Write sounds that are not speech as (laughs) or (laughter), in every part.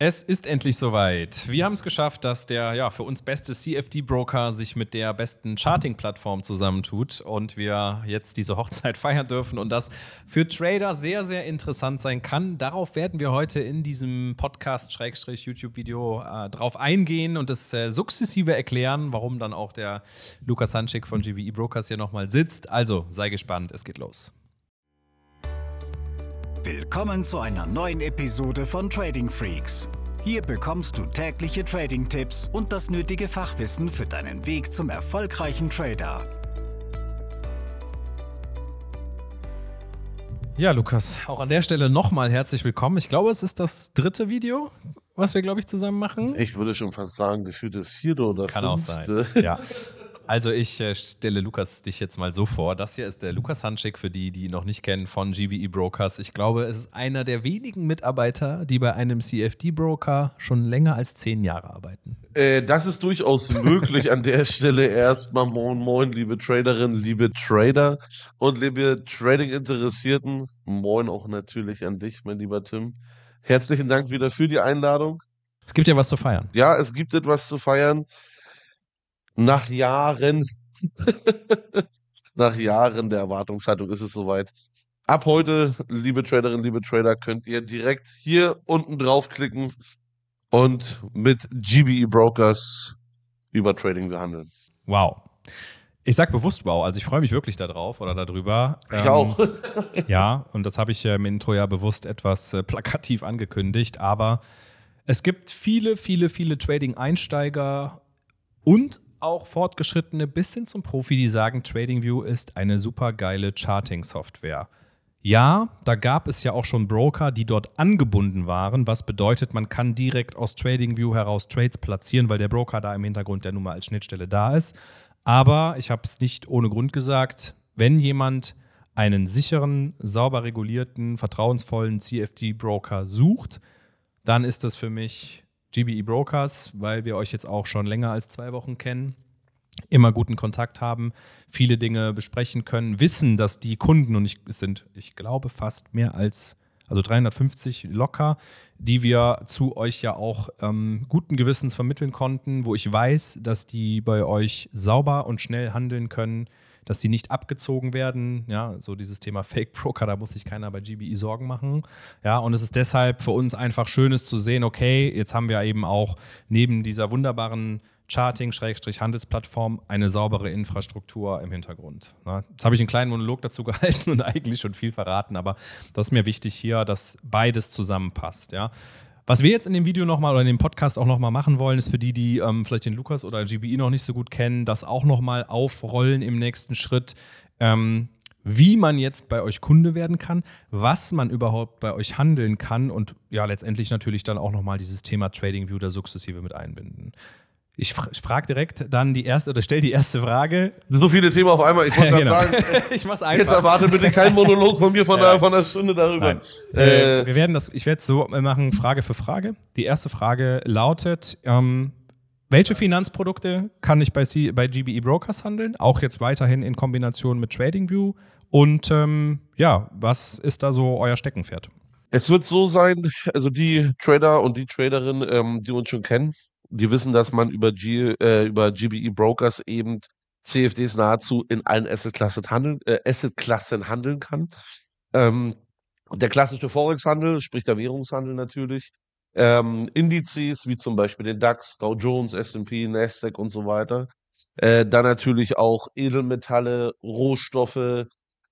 Es ist endlich soweit. Wir haben es geschafft, dass der ja, für uns beste CFD-Broker sich mit der besten Charting-Plattform zusammentut und wir jetzt diese Hochzeit (laughs) feiern dürfen und das für Trader sehr, sehr interessant sein kann. Darauf werden wir heute in diesem Podcast-YouTube-Video äh, drauf eingehen und es äh, sukzessive erklären, warum dann auch der Lukas Hanschik von GBE Brokers hier nochmal sitzt. Also sei gespannt, es geht los. Willkommen zu einer neuen Episode von Trading Freaks. Hier bekommst du tägliche Trading-Tipps und das nötige Fachwissen für deinen Weg zum erfolgreichen Trader. Ja, Lukas, auch an der Stelle nochmal herzlich willkommen. Ich glaube, es ist das dritte Video, was wir, glaube ich, zusammen machen. Ich würde schon fast sagen, gefühlt das vierte oder Kann fünfte. auch sein. Ja. (laughs) Also ich äh, stelle Lukas dich jetzt mal so vor. Das hier ist der Lukas Hanschik für die, die ihn noch nicht kennen von GBE Brokers. Ich glaube, es ist einer der wenigen Mitarbeiter, die bei einem CFD-Broker schon länger als zehn Jahre arbeiten. Äh, das ist durchaus möglich. An der Stelle erstmal moin moin, liebe Traderinnen, liebe Trader und liebe Trading-Interessierten. Moin auch natürlich an dich, mein lieber Tim. Herzlichen Dank wieder für die Einladung. Es gibt ja was zu feiern. Ja, es gibt etwas zu feiern. Nach Jahren, nach Jahren der Erwartungshaltung ist es soweit. Ab heute, liebe Traderinnen, liebe Trader, könnt ihr direkt hier unten draufklicken und mit GBE Brokers über Trading behandeln. Wow. Ich sag bewusst wow, also ich freue mich wirklich darauf oder darüber. Ich ähm, auch. ja, und das habe ich im Intro ja bewusst etwas äh, plakativ angekündigt, aber es gibt viele, viele, viele Trading-Einsteiger und auch Fortgeschrittene bis hin zum Profi, die sagen, TradingView ist eine super geile Charting-Software. Ja, da gab es ja auch schon Broker, die dort angebunden waren, was bedeutet, man kann direkt aus TradingView heraus Trades platzieren, weil der Broker da im Hintergrund der Nummer als Schnittstelle da ist. Aber ich habe es nicht ohne Grund gesagt, wenn jemand einen sicheren, sauber regulierten, vertrauensvollen CFD-Broker sucht, dann ist das für mich GBE Brokers, weil wir euch jetzt auch schon länger als zwei Wochen kennen, immer guten Kontakt haben, viele Dinge besprechen können, wissen, dass die Kunden, und ich, es sind, ich glaube, fast mehr als, also 350 locker, die wir zu euch ja auch ähm, guten Gewissens vermitteln konnten, wo ich weiß, dass die bei euch sauber und schnell handeln können, dass sie nicht abgezogen werden. Ja, so dieses Thema (laughs) Fake Broker, da muss sich keiner bei GBE Sorgen machen. Ja, und es ist deshalb für uns einfach schönes zu sehen, okay, jetzt haben wir eben auch neben dieser wunderbaren Charting-Handelsplattform eine saubere Infrastruktur im Hintergrund. Jetzt habe ich einen kleinen Monolog dazu (laughs) gehalten und eigentlich schon viel verraten, aber das ist mir wichtig hier, dass beides zusammenpasst. Ja. Was wir jetzt in dem Video nochmal oder in dem Podcast auch nochmal machen wollen, ist für die, die ähm, vielleicht den Lukas oder GBI noch nicht so gut kennen, das auch nochmal aufrollen im nächsten Schritt. Ähm, wie man jetzt bei euch Kunde werden kann, was man überhaupt bei euch handeln kann und ja, letztendlich natürlich dann auch nochmal dieses Thema Trading View da sukzessive mit einbinden. Ich, fra ich frage direkt dann die erste oder stell die erste Frage. So viele Themen auf einmal. Ich wollte (laughs) gerade genau. sagen, (laughs) ich mach's einfach. jetzt erwarte bitte keinen Monolog von mir von, ja. der, von der Stunde darüber. Äh, wir werden das, ich werde es so machen, Frage für Frage. Die erste Frage lautet, ähm, welche Finanzprodukte kann ich bei, C bei GBE Brokers handeln? Auch jetzt weiterhin in Kombination mit TradingView. Und ähm, ja, was ist da so euer Steckenpferd? Es wird so sein, also die Trader und die Traderin, ähm, die uns schon kennen, die wissen, dass man über, G, äh, über GBE Brokers eben CFDs nahezu in allen Assetklassen handeln, äh, Assetklassen handeln kann. Ähm, der klassische Forex-Handel, sprich der Währungshandel natürlich, ähm, Indizes wie zum Beispiel den DAX, Dow Jones, S&P, Nasdaq und so weiter. Äh, dann natürlich auch Edelmetalle, Rohstoffe,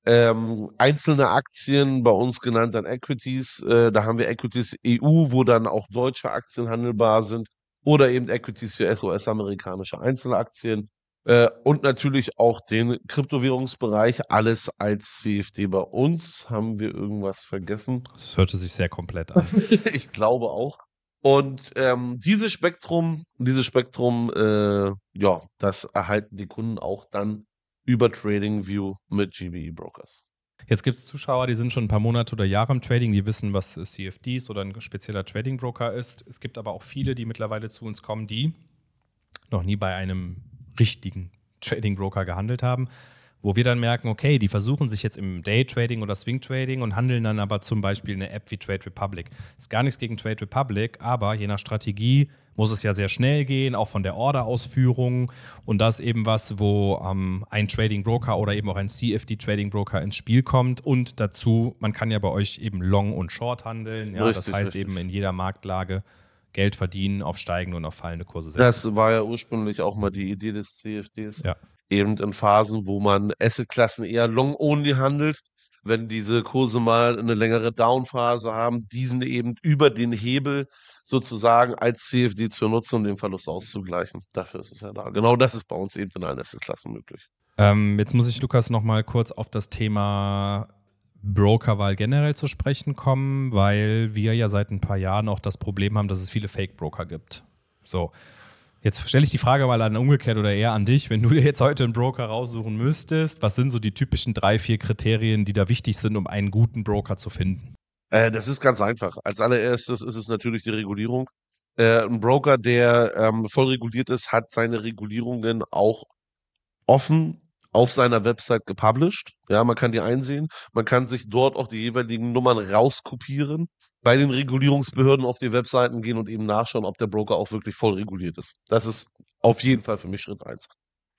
ähm, einzelne Aktien, bei uns genannt dann Equities. Äh, da haben wir Equities EU, wo dann auch deutsche Aktien handelbar sind oder eben Equities für SOS-amerikanische Einzelaktien äh, und natürlich auch den Kryptowährungsbereich, alles als CFD bei uns. Haben wir irgendwas vergessen? Das hörte sich sehr komplett an. (laughs) (laughs) ich glaube auch. Und ähm, dieses Spektrum, dieses Spektrum, äh, ja, das erhalten die Kunden auch dann über TradingView mit GBE Brokers. Jetzt gibt es Zuschauer, die sind schon ein paar Monate oder Jahre im Trading, die wissen, was CFDs oder ein spezieller Trading Broker ist. Es gibt aber auch viele, die mittlerweile zu uns kommen, die noch nie bei einem richtigen Trading Broker gehandelt haben, wo wir dann merken, okay, die versuchen sich jetzt im Day-Trading oder Swing-Trading und handeln dann aber zum Beispiel eine App wie Trade Republic. Ist gar nichts gegen Trade Republic, aber je nach Strategie muss es ja sehr schnell gehen, auch von der Order-Ausführung. Und das eben was, wo ähm, ein Trading Broker oder eben auch ein CFD Trading Broker ins Spiel kommt. Und dazu, man kann ja bei euch eben Long und Short handeln. Ja, richtig, das heißt richtig. eben in jeder Marktlage Geld verdienen auf steigende und auf fallende Kurse setzen. Das war ja ursprünglich auch mal die Idee des CFDs. Ja. Eben in Phasen, wo man Assetklassen eher long-only handelt, wenn diese Kurse mal eine längere Downphase haben, diesen eben über den Hebel sozusagen als CFD zu nutzen, um den Verlust auszugleichen. Dafür ist es ja da. Genau das ist bei uns eben in allen Assetklassen möglich. Ähm, jetzt muss ich, Lukas, noch mal kurz auf das Thema Brokerwahl generell zu sprechen kommen, weil wir ja seit ein paar Jahren auch das Problem haben, dass es viele Fake-Broker gibt. So. Jetzt stelle ich die Frage mal an umgekehrt oder eher an dich, wenn du dir jetzt heute einen Broker raussuchen müsstest, was sind so die typischen drei, vier Kriterien, die da wichtig sind, um einen guten Broker zu finden? Äh, das ist ganz einfach. Als allererstes ist es natürlich die Regulierung. Äh, ein Broker, der ähm, voll reguliert ist, hat seine Regulierungen auch offen auf seiner Website gepublished. Ja, man kann die einsehen. Man kann sich dort auch die jeweiligen Nummern rauskopieren, bei den Regulierungsbehörden auf die Webseiten gehen und eben nachschauen, ob der Broker auch wirklich voll reguliert ist. Das ist auf jeden Fall für mich Schritt eins.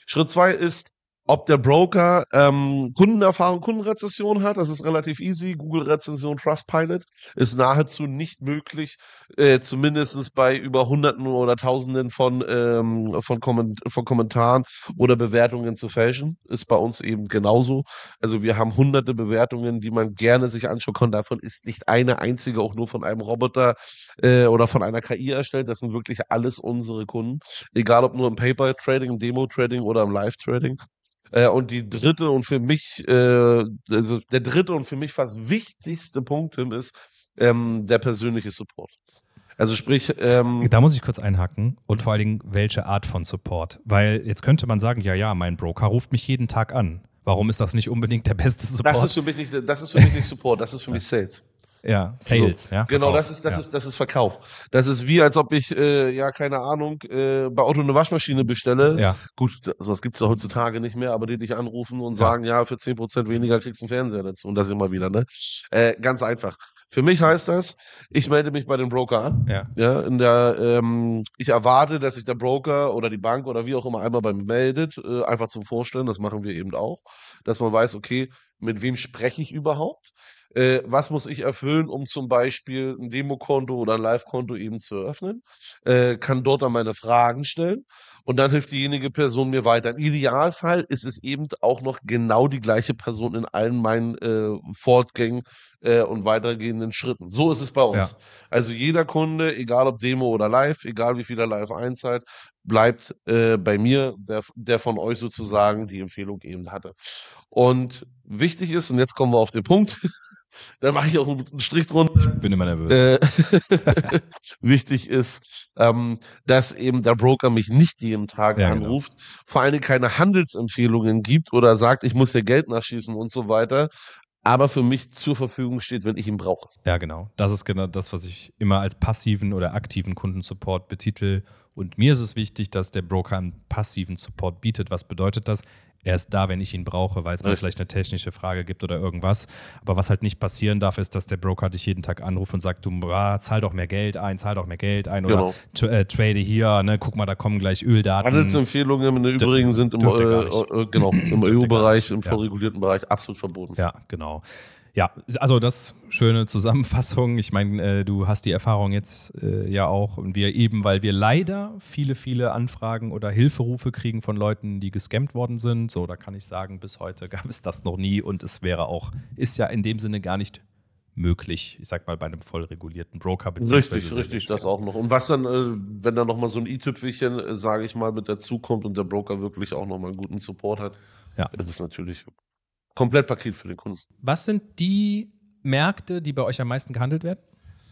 Schritt zwei ist, ob der Broker ähm, Kundenerfahrung, Kundenrezession hat, das ist relativ easy. Google-Rezension, Trustpilot ist nahezu nicht möglich, äh, zumindest bei über Hunderten oder Tausenden von, ähm, von, Komment von Kommentaren oder Bewertungen zu fälschen. Ist bei uns eben genauso. Also wir haben hunderte Bewertungen, die man gerne sich anschauen kann. Davon ist nicht eine einzige auch nur von einem Roboter äh, oder von einer KI erstellt. Das sind wirklich alles unsere Kunden. Egal ob nur im Paper-Trading, im Demo-Trading oder im Live-Trading. Äh, und die dritte und für mich, äh, also der dritte und für mich fast wichtigste Punkt ist ähm, der persönliche Support. Also sprich. Ähm, da muss ich kurz einhaken und vor allen Dingen, welche Art von Support? Weil jetzt könnte man sagen, ja, ja, mein Broker ruft mich jeden Tag an. Warum ist das nicht unbedingt der beste Support? Das ist für mich nicht, das ist für mich nicht Support, das ist für mich Sales. Ja, Sales, so, ja. Genau, das ist, das ja. ist, das ist Verkauf. Das ist wie, als ob ich, äh, ja, keine Ahnung, äh, bei Auto eine Waschmaschine bestelle. Ja. Gut, sowas gibt's ja heutzutage nicht mehr, aber die dich anrufen und ja. sagen, ja, für zehn Prozent weniger kriegst du einen Fernseher dazu. Und das immer wieder, ne? Äh, ganz einfach. Für mich heißt das, ich melde mich bei dem Broker an. Ja. ja in der, ähm, ich erwarte, dass sich der Broker oder die Bank oder wie auch immer einmal bei mir meldet, äh, einfach zum Vorstellen. Das machen wir eben auch. Dass man weiß, okay, mit wem spreche ich überhaupt? äh, was muss ich erfüllen, um zum Beispiel ein Demokonto oder ein Live-Konto eben zu eröffnen, äh, kann dort dann meine Fragen stellen und dann hilft diejenige Person mir weiter. Im Idealfall ist es eben auch noch genau die gleiche Person in allen meinen äh, Fortgängen äh, und weitergehenden Schritten. So ist es bei uns. Ja. Also jeder Kunde, egal ob Demo oder Live, egal wie viel er live einzahlt, bleibt äh, bei mir, der, der von euch sozusagen die Empfehlung eben hatte. Und wichtig ist, und jetzt kommen wir auf den Punkt, da mache ich auch einen Strich drunter. Ich bin immer nervös. Äh, (laughs) (laughs) wichtig ist, ähm, dass eben der Broker mich nicht jeden Tag ja, genau. anruft, genau. vor allen Dingen keine Handelsempfehlungen gibt oder sagt, ich muss dir Geld nachschießen und so weiter, aber für mich zur Verfügung steht, wenn ich ihn brauche. Ja, genau. Das ist genau das, was ich immer als passiven oder aktiven Kundensupport betitel. Und mir ist es wichtig, dass der Broker einen passiven Support bietet. Was bedeutet das? Er ist da, wenn ich ihn brauche, weil es mal vielleicht eine technische Frage gibt oder irgendwas. Aber was halt nicht passieren darf, ist, dass der Broker dich jeden Tag anruft und sagt, du ah, zahl doch mehr Geld ein, zahl doch mehr Geld ein oder genau. äh, trade hier, ne, guck mal, da kommen gleich Öldaten. Handelsempfehlungen im Übrigen sind im, äh, äh, genau, (clears throat) im EU-Bereich, im vorregulierten ja. Bereich absolut verboten. Ja, genau. Ja, also das schöne Zusammenfassung. Ich meine, äh, du hast die Erfahrung jetzt äh, ja auch und wir eben, weil wir leider viele, viele Anfragen oder Hilferufe kriegen von Leuten, die gescammt worden sind. So, da kann ich sagen, bis heute gab es das noch nie und es wäre auch, ist ja in dem Sinne gar nicht möglich, ich sag mal, bei einem voll regulierten Broker. Richtig, richtig, das auch noch. Und was dann, äh, wenn da nochmal so ein i-Tüpfelchen, äh, sage ich mal, mit dazukommt und der Broker wirklich auch nochmal einen guten Support hat, ja. das ist natürlich Komplettpaket für den Kunden. Was sind die Märkte, die bei euch am meisten gehandelt werden?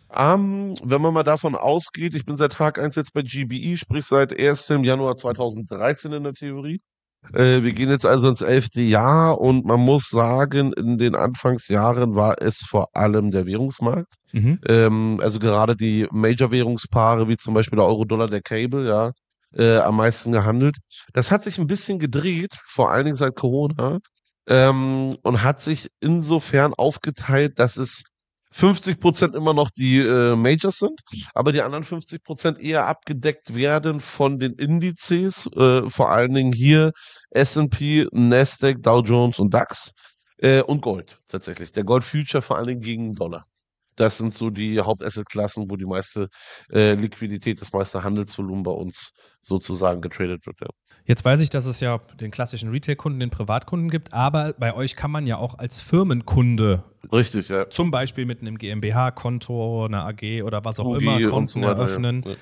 Um, wenn man mal davon ausgeht, ich bin seit Tag 1 jetzt bei GBE, sprich seit 1. Januar 2013 in der Theorie. Äh, wir gehen jetzt also ins elfte Jahr und man muss sagen, in den Anfangsjahren war es vor allem der Währungsmarkt. Mhm. Ähm, also gerade die Major-Währungspaare, wie zum Beispiel der Euro-Dollar, der Cable, ja, äh, am meisten gehandelt. Das hat sich ein bisschen gedreht, vor allen Dingen seit Corona ähm, und hat sich insofern aufgeteilt, dass es 50 Prozent immer noch die äh, Majors sind, aber die anderen 50 Prozent eher abgedeckt werden von den Indizes, äh, vor allen Dingen hier S&P, Nasdaq, Dow Jones und DAX äh, und Gold tatsächlich. Der Gold Future vor allen Dingen gegen Dollar. Das sind so die Hauptassetklassen, wo die meiste äh, Liquidität, das meiste Handelsvolumen bei uns sozusagen getradet wird. Ja. Jetzt weiß ich, dass es ja den klassischen Retail-Kunden, den Privatkunden gibt, aber bei euch kann man ja auch als Firmenkunde Richtig, ja. zum Beispiel mit einem GmbH-Konto, einer AG oder was auch UG immer Konten so eröffnen. Ja.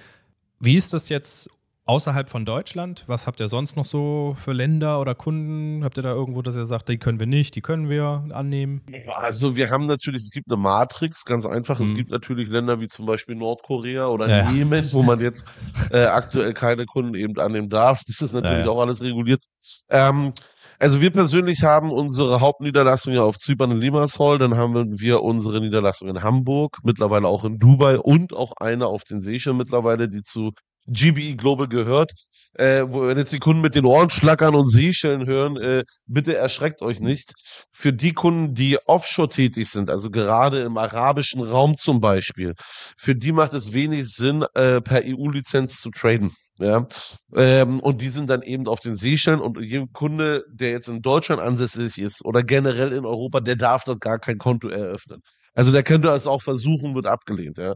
Wie ist das jetzt Außerhalb von Deutschland, was habt ihr sonst noch so für Länder oder Kunden? Habt ihr da irgendwo, dass ihr sagt, die können wir nicht, die können wir annehmen? Also wir haben natürlich, es gibt eine Matrix, ganz einfach. Mhm. Es gibt natürlich Länder wie zum Beispiel Nordkorea oder ja. Jemen, wo man jetzt (laughs) äh, aktuell keine Kunden eben annehmen darf. Das ist natürlich ja, ja. auch alles reguliert. Ähm, also wir persönlich haben unsere Hauptniederlassung ja auf Zypern in Limassol, dann haben wir unsere Niederlassung in Hamburg, mittlerweile auch in Dubai und auch eine auf den Seychellen mittlerweile, die zu GBE Global gehört. Äh, wo, wenn jetzt die Kunden mit den Ohren schlackern und Seeschellen hören, äh, bitte erschreckt euch nicht. Für die Kunden, die offshore tätig sind, also gerade im arabischen Raum zum Beispiel, für die macht es wenig Sinn, äh, per EU-Lizenz zu traden. Ja, ähm, und die sind dann eben auf den Seeschellen und jeder Kunde, der jetzt in Deutschland ansässig ist oder generell in Europa, der darf dort gar kein Konto eröffnen. Also der könnte es auch versuchen, wird abgelehnt. Ja.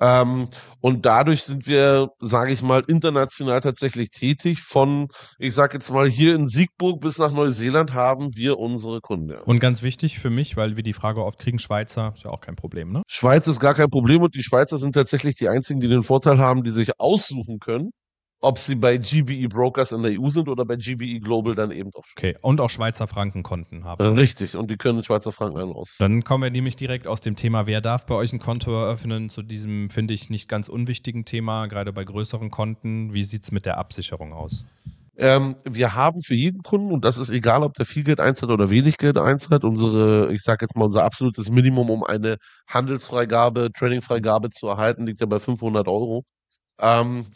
Ähm, und dadurch sind wir, sage ich mal, international tatsächlich tätig. Von, ich sage jetzt mal, hier in Siegburg bis nach Neuseeland haben wir unsere Kunden. Und ganz wichtig für mich, weil wir die Frage oft kriegen, Schweizer ist ja auch kein Problem, ne? Schweiz ist gar kein Problem und die Schweizer sind tatsächlich die einzigen, die den Vorteil haben, die sich aussuchen können, ob sie bei GBE Brokers in der EU sind oder bei GBE Global dann eben auch. Okay, und auch Schweizer Frankenkonten haben. Richtig, und die können Schweizer Franken aus. Dann kommen wir nämlich direkt aus dem Thema, wer darf bei euch ein Konto eröffnen, zu diesem, finde ich, nicht ganz unwichtigen Thema, gerade bei größeren Konten. Wie sieht es mit der Absicherung aus? Ähm, wir haben für jeden Kunden, und das ist egal, ob der viel Geld einzahlt oder wenig Geld einzahlt, unsere, ich sage jetzt mal, unser absolutes Minimum, um eine Handelsfreigabe, Tradingfreigabe zu erhalten, liegt ja bei 500 Euro. Ähm,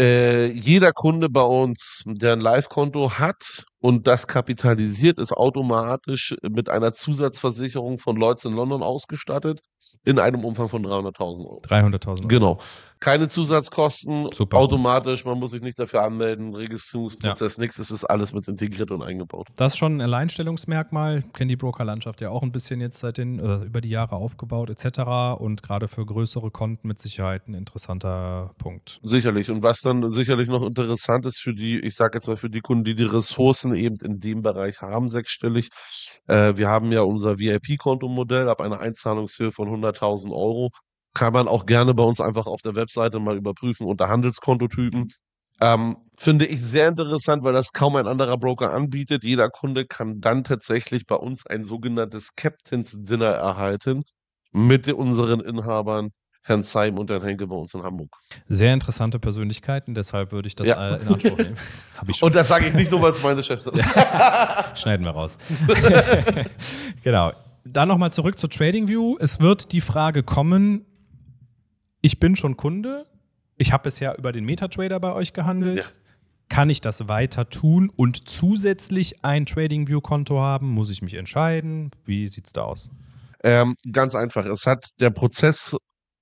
äh, jeder Kunde bei uns, der ein Live-Konto hat und das kapitalisiert, ist automatisch mit einer Zusatzversicherung von Lloyds in London ausgestattet in einem Umfang von 300.000 Euro. 300.000 Euro. Genau. Keine Zusatzkosten, Super. automatisch, man muss sich nicht dafür anmelden, Registrierungsprozess, ja. nichts, es ist alles mit integriert und eingebaut. Das ist schon ein Alleinstellungsmerkmal, kennt die Brokerlandschaft ja auch ein bisschen jetzt seit den, äh, über die Jahre aufgebaut etc. Und gerade für größere Konten mit Sicherheit ein interessanter Punkt. Sicherlich. Und was dann sicherlich noch interessant ist für die, ich sage jetzt mal für die Kunden, die die Ressourcen eben in dem Bereich haben, sechsstellig. Äh, wir haben ja unser VIP-Kontomodell ab einer Einzahlungshöhe von 100.000 Euro kann man auch gerne bei uns einfach auf der Webseite mal überprüfen unter Handelskontotypen. Ähm, finde ich sehr interessant, weil das kaum ein anderer Broker anbietet. Jeder Kunde kann dann tatsächlich bei uns ein sogenanntes Captain's Dinner erhalten mit unseren Inhabern. Herrn Seim und Herrn Henke bei uns in Hamburg. Sehr interessante Persönlichkeiten, deshalb würde ich das ja. In Anspruch nehmen. (laughs) und das sage ich nicht nur, weil es meine Chefs sind. (laughs) Schneiden wir raus. (laughs) genau. Dann nochmal zurück zu TradingView. Es wird die Frage kommen, ich bin schon Kunde, ich habe bisher über den MetaTrader bei euch gehandelt. Ja. Kann ich das weiter tun und zusätzlich ein TradingView-Konto haben? Muss ich mich entscheiden? Wie sieht es da aus? Ähm, ganz einfach. Es hat der Prozess,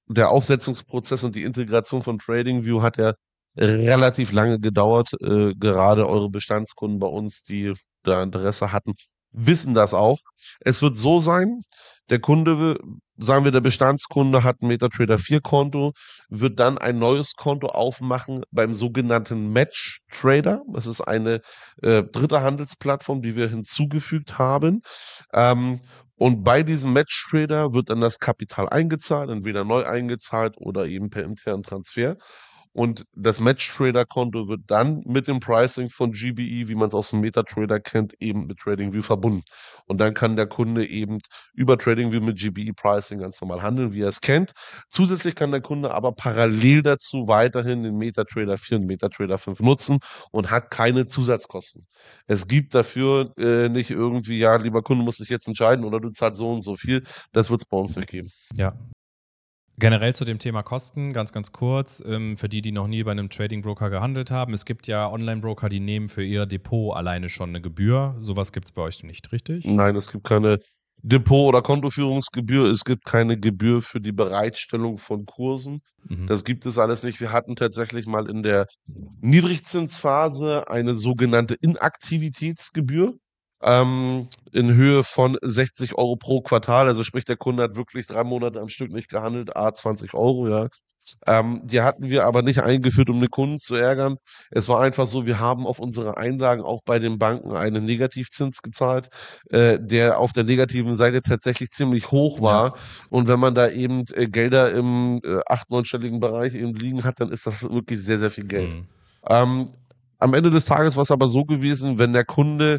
der Aufsetzungsprozess und die Integration von TradingView hat ja relativ lange gedauert. Äh, gerade eure Bestandskunden bei uns, die da Interesse hatten, wissen das auch. Es wird so sein, der Kunde, sagen wir, der Bestandskunde hat ein MetaTrader 4 Konto, wird dann ein neues Konto aufmachen beim sogenannten Match Trader. Das ist eine äh, dritte Handelsplattform, die wir hinzugefügt haben. Ähm, und bei diesem Match Trader wird dann das Kapital eingezahlt, entweder neu eingezahlt oder eben per internen Transfer. Und das Match-Trader-Konto wird dann mit dem Pricing von GBE, wie man es aus dem MetaTrader kennt, eben mit TradingView verbunden. Und dann kann der Kunde eben über TradingView mit GBE-Pricing ganz normal handeln, wie er es kennt. Zusätzlich kann der Kunde aber parallel dazu weiterhin den MetaTrader 4 und MetaTrader 5 nutzen und hat keine Zusatzkosten. Es gibt dafür äh, nicht irgendwie, ja, lieber Kunde, muss sich jetzt entscheiden oder du zahlst so und so viel. Das wird es bei uns nicht geben. Ja, Generell zu dem Thema Kosten, ganz, ganz kurz, ähm, für die, die noch nie bei einem Trading Broker gehandelt haben. Es gibt ja Online-Broker, die nehmen für ihr Depot alleine schon eine Gebühr. Sowas gibt es bei euch nicht, richtig? Nein, es gibt keine Depot- oder Kontoführungsgebühr. Es gibt keine Gebühr für die Bereitstellung von Kursen. Mhm. Das gibt es alles nicht. Wir hatten tatsächlich mal in der Niedrigzinsphase eine sogenannte Inaktivitätsgebühr ähm, in Höhe von 60 Euro pro Quartal. Also sprich, der Kunde hat wirklich drei Monate am Stück nicht gehandelt, a 20 Euro, ja. Ähm, die hatten wir aber nicht eingeführt, um den Kunden zu ärgern. Es war einfach so, wir haben auf unsere Einlagen auch bei den Banken einen Negativzins gezahlt, äh, der auf der negativen Seite tatsächlich ziemlich hoch war. Und wenn man da eben äh, Gelder im äh, acht-, neunstelligen Bereich eben liegen hat, dann ist das wirklich sehr, sehr viel Geld. Mhm. Ähm, am Ende des Tages war es aber so gewesen, wenn der Kunde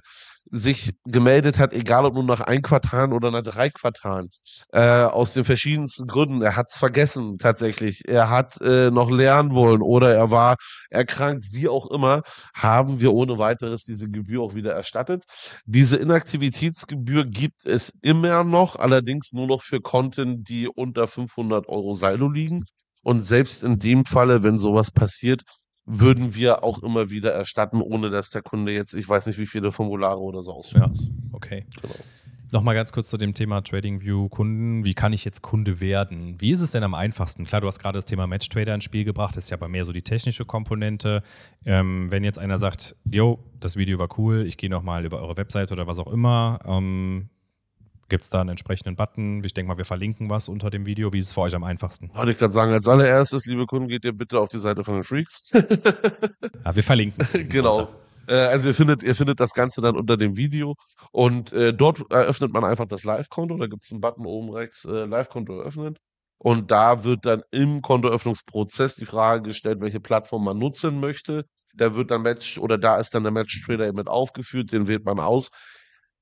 sich gemeldet hat, egal ob nur nach ein Quartal oder nach drei Quartalen, äh, aus den verschiedensten Gründen. Er hat es vergessen tatsächlich. Er hat äh, noch lernen wollen oder er war erkrankt, wie auch immer, haben wir ohne weiteres diese Gebühr auch wieder erstattet. Diese Inaktivitätsgebühr gibt es immer noch, allerdings nur noch für Konten, die unter 500 Euro Saldo liegen. Und selbst in dem Falle, wenn sowas passiert, würden wir auch immer wieder erstatten, ohne dass der Kunde jetzt, ich weiß nicht, wie viele Formulare oder so ausfüllt. Ja, okay. Genau. Nochmal ganz kurz zu dem Thema TradingView Kunden. Wie kann ich jetzt Kunde werden? Wie ist es denn am einfachsten? Klar, du hast gerade das Thema Matchtrader ins Spiel gebracht, das ist ja bei mir so die technische Komponente. Ähm, wenn jetzt einer sagt, yo, das Video war cool, ich gehe nochmal über eure Website oder was auch immer, ähm, gibt es da einen entsprechenden Button? Ich denke mal, wir verlinken was unter dem Video. Wie ist es für euch am einfachsten? Wollte ich gerade sagen, als allererstes, liebe Kunden, geht ihr bitte auf die Seite von den Freaks. (laughs) Ja, wir verlinken. (laughs) genau. Äh, also ihr findet, ihr findet das Ganze dann unter dem Video und äh, dort eröffnet man einfach das Live-Konto. Da gibt es einen Button oben rechts, äh, Live-Konto eröffnen. Und da wird dann im Kontoöffnungsprozess die Frage gestellt, welche Plattform man nutzen möchte. Da wird dann Match oder da ist dann der Match Trader eben mit aufgeführt, den wählt man aus.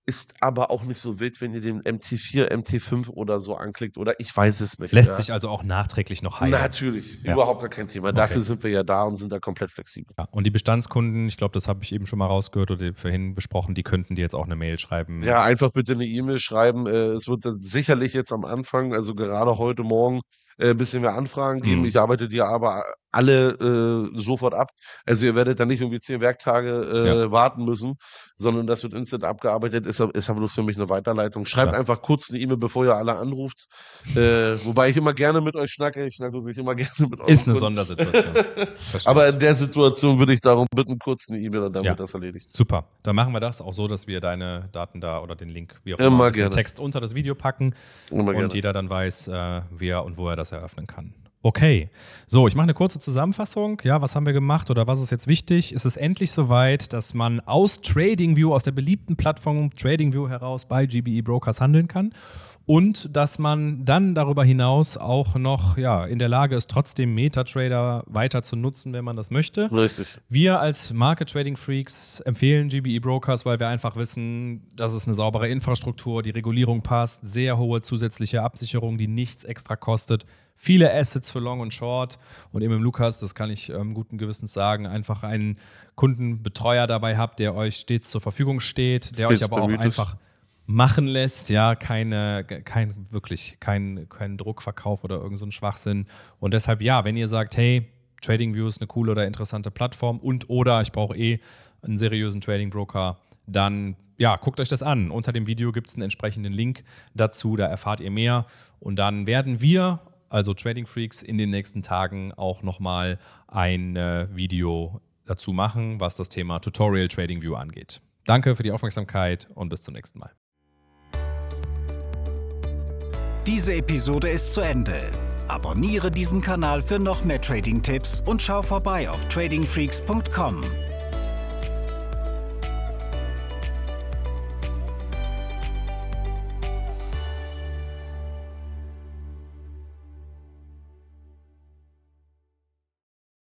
Ist aber auch nicht so wild, wenn ihr den MT4, MT5 oder so anklickt oder ich weiß es nicht. Lässt ja. sich also auch nachträglich noch heilen. Natürlich, Ja. überhaupt kein Thema. Okay. Dafür sind wir ja da und sind da komplett flexibel. Ja, und die Bestandskunden, ich glaube, das habe ich eben schon mal rausgehört oder vorhin besprochen, die könnten dir jetzt auch eine Mail schreiben. Ja, einfach bitte eine E-Mail schreiben. Äh, es wird sicherlich jetzt am Anfang, also gerade heute Morgen, äh, ein bisschen mehr Anfragen geben. Mhm. Ich arbeite die aber alle äh, sofort ab. Also ihr werdet dann nicht irgendwie zehn Werktage äh, Ja. warten müssen, sondern das wird instant abgearbeitet. Ist, ist aber bloß für mich eine Weiterleitung. Schreibt Klar. einfach kurz eine E-Mail, bevor ihr alle anruft. Äh, wobei ich immer gerne mit euch schnacke. Ich schnacke wirklich immer (laughs) gerne mit euch. Ist eine Sondersituation. Verstehe Aber in der Situation würde ich darum bitten, kurz eine E-Mail und dann Ja. wird das erledigt. Super. Dann machen wir das auch so, dass wir deine Daten da oder den Link, wie auch Immer gerne. Text unter das Video packen Immer gerne. und jeder dann weiß, äh, wer und wo er das eröffnen kann. Okay, so, ich mache eine kurze Zusammenfassung. Ja, was haben wir gemacht oder was ist jetzt wichtig? Es ist endlich soweit, dass man aus TradingView, aus der beliebten Plattform TradingView heraus bei GBE Brokers handeln kann und dass man dann darüber hinaus auch noch ja, in der Lage ist, trotzdem MetaTrader weiter zu nutzen, wenn man das möchte. Richtig. Wir als Market Trading Freaks empfehlen GBE Brokers, weil wir einfach wissen, dass es eine saubere Infrastruktur, die Regulierung passt, sehr hohe zusätzliche Absicherung, die nichts extra kostet, viele Assets für Long und Short und eben im Lukas, das kann ich ähm, guten Gewissens sagen, einfach einen Kundenbetreuer dabei habt, der euch stets zur Verfügung steht, der Stets euch aber auch ist. einfach machen lässt, ja, keine, kein, wirklich, kein, kein Druckverkauf oder irgend so Schwachsinn. Und deshalb, ja, wenn ihr sagt, hey, TradingView ist eine coole oder interessante Plattform und oder ich brauche eh einen seriösen Trading Broker, dann ja, guckt euch das an. Unter dem Video gibt es einen entsprechenden Link dazu, da erfahrt ihr mehr. Und dann werden wir, also Trading Freaks, in den nächsten Tagen auch nochmal ein äh, Video dazu machen, was das Thema Tutorial TradingView angeht. Danke für die Aufmerksamkeit und bis zum nächsten Mal. Diese Episode ist zu Ende. Abonniere diesen Kanal für noch mehr Trading-Tipps und schau vorbei auf tradingfreaks.com.